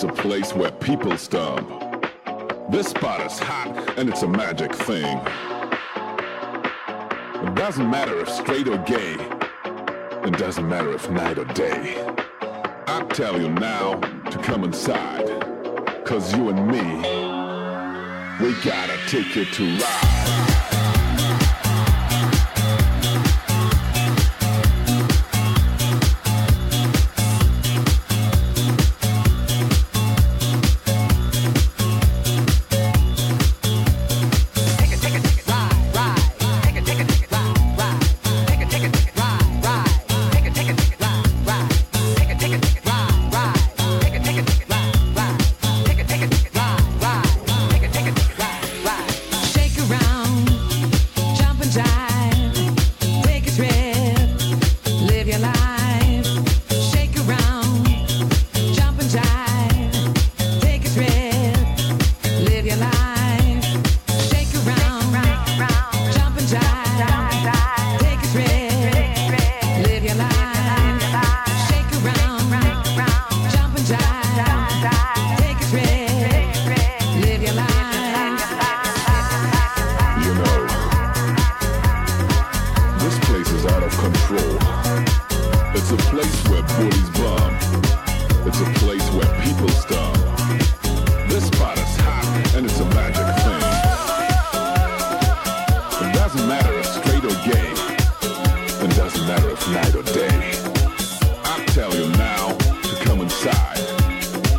It's a place where people stop. This spot is hot and it's a magic thing. It doesn't matter if straight or gay. It doesn't matter if night or day. I tell you now to come inside. Cause you and me, we gotta take it to ride.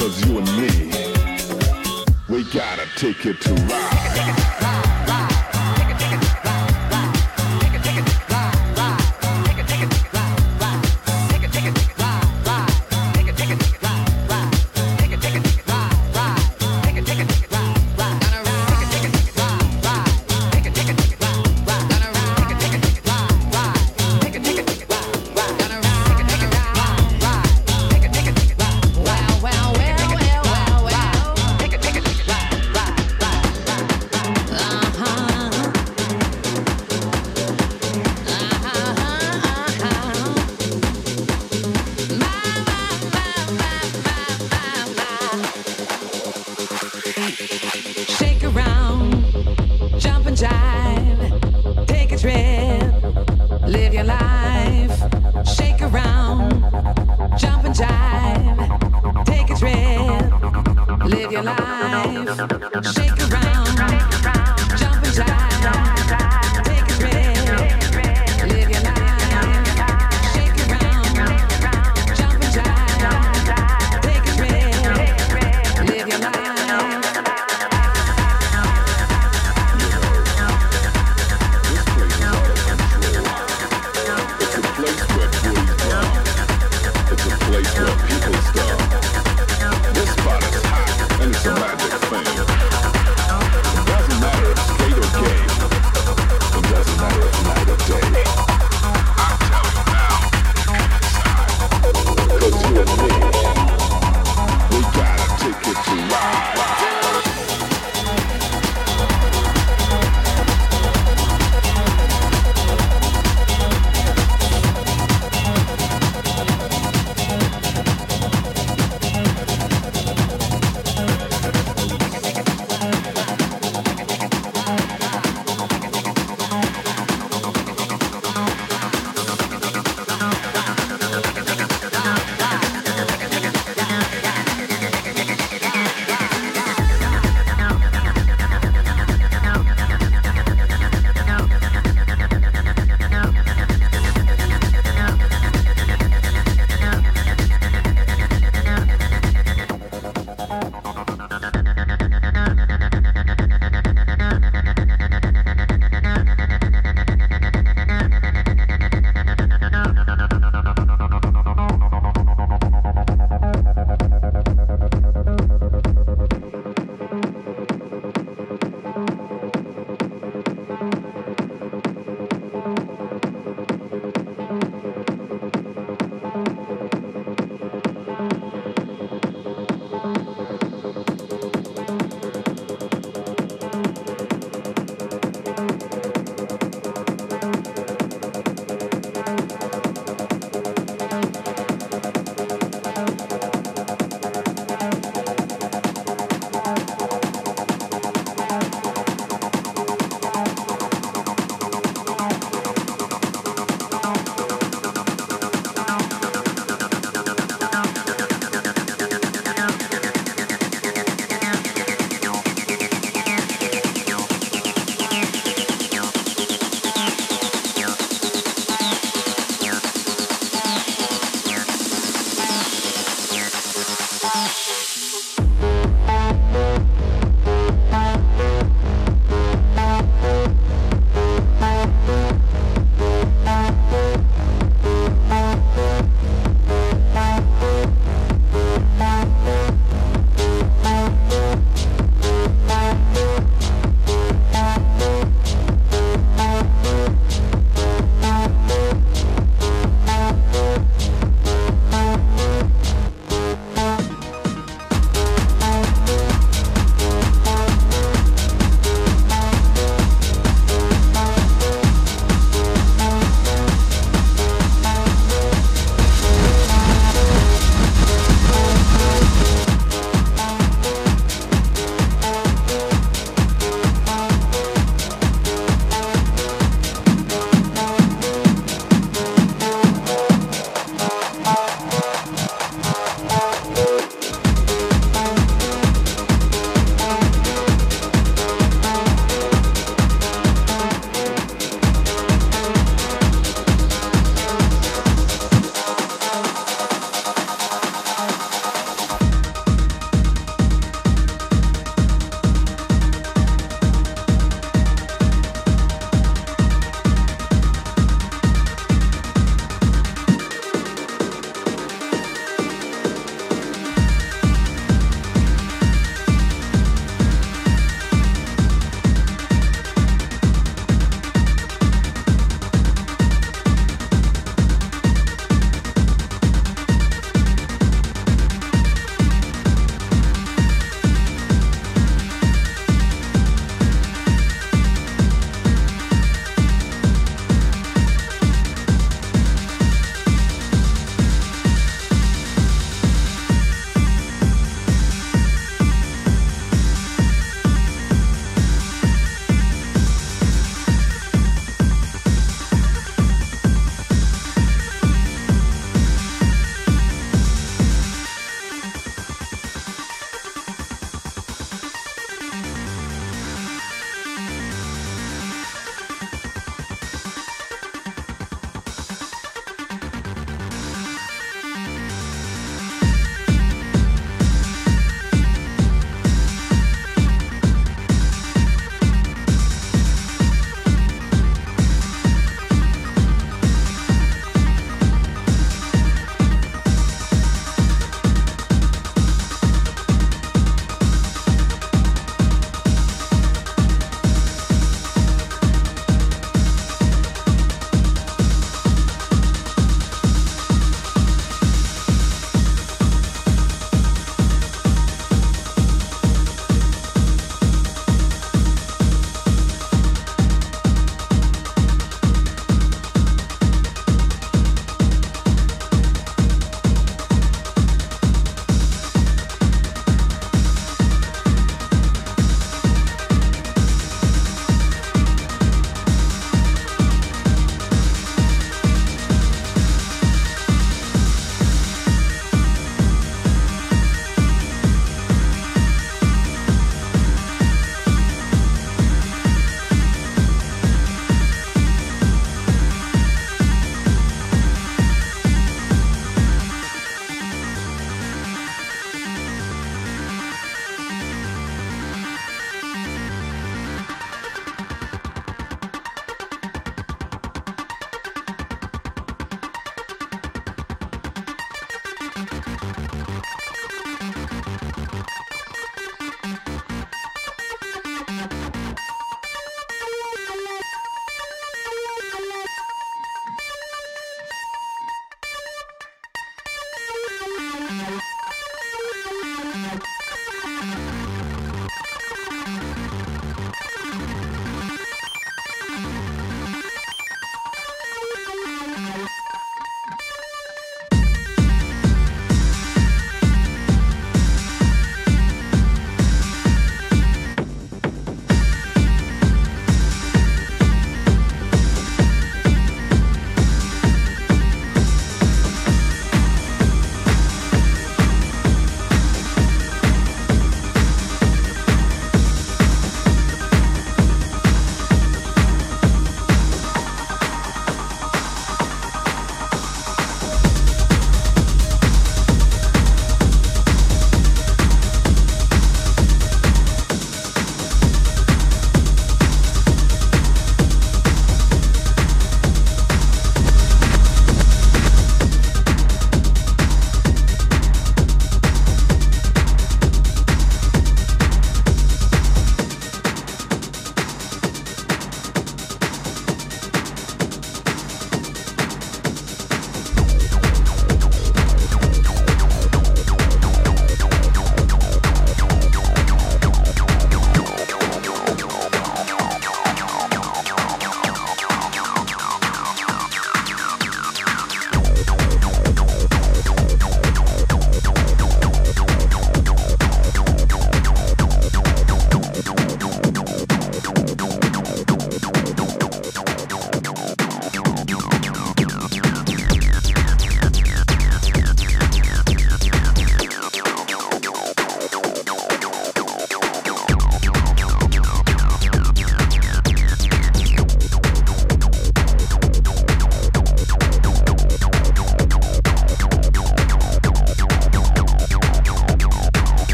Cause you and me, we gotta take it to ride.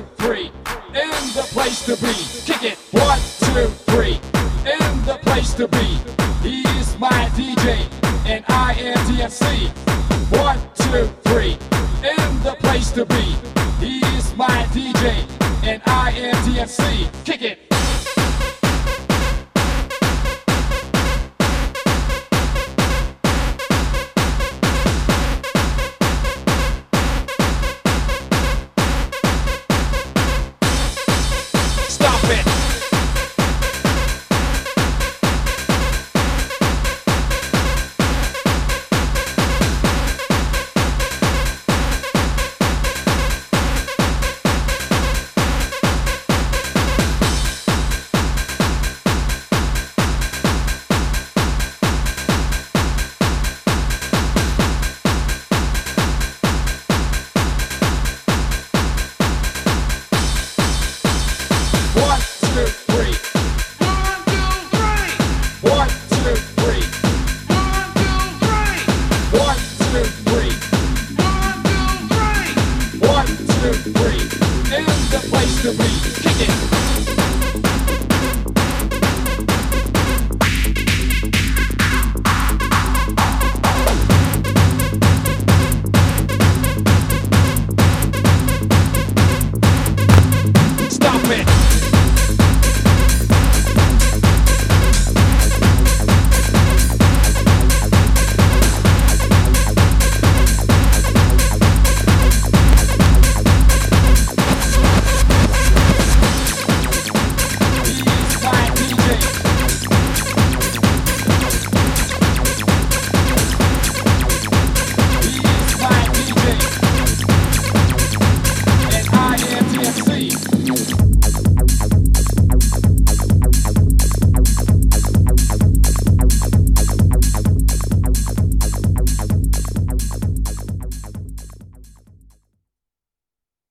three, in the place to be. Kick it, one, two, three, in the place to be. He is my DJ, and I am DMC. One, two, three, in the place to be. He is my DJ, and I am DMC.